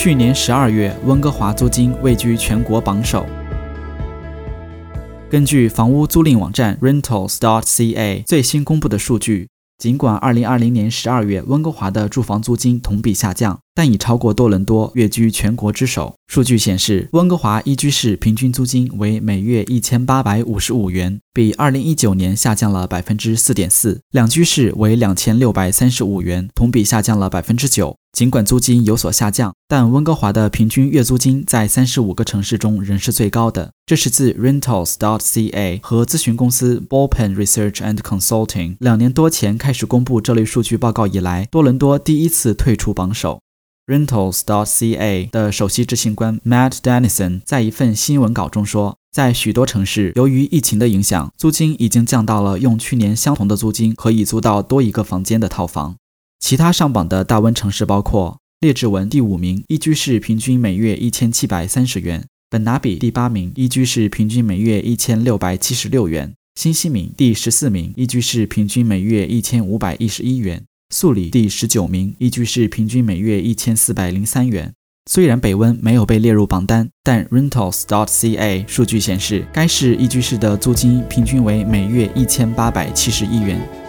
去年十二月，温哥华租金位居全国榜首。根据房屋租赁网站 Rentals.ca 最新公布的数据。尽管2020年12月温哥华的住房租金同比下降，但已超过多伦多，跃居全国之首。数据显示，温哥华一居室平均租金为每月1855元，比2019年下降了4.4%；两居室为2635元，同比下降了9%。尽管租金有所下降，但温哥华的平均月租金在三十五个城市中仍是最高的。这是自 Rentals.ca 和咨询公司 Ballpen Research and Consulting 两年多前开始公布这类数据报告以来，多伦多第一次退出榜首。Rentals.ca 的首席执行官 Matt Dennison 在一份新闻稿中说，在许多城市，由于疫情的影响，租金已经降到了用去年相同的租金可以租到多一个房间的套房。其他上榜的大温城市包括列治文第五名，一居室平均每月一千七百三十元；本拿比第八名，一居室平均每月一千六百七十六元；新西敏第十四名，一居室平均每月一千五百一十一元；素里第十九名，一居室平均每月一千四百零三元。虽然北温没有被列入榜单，但 Rentals.ca 数据显示，该市一居室的租金平均为每月一千八百七十一元。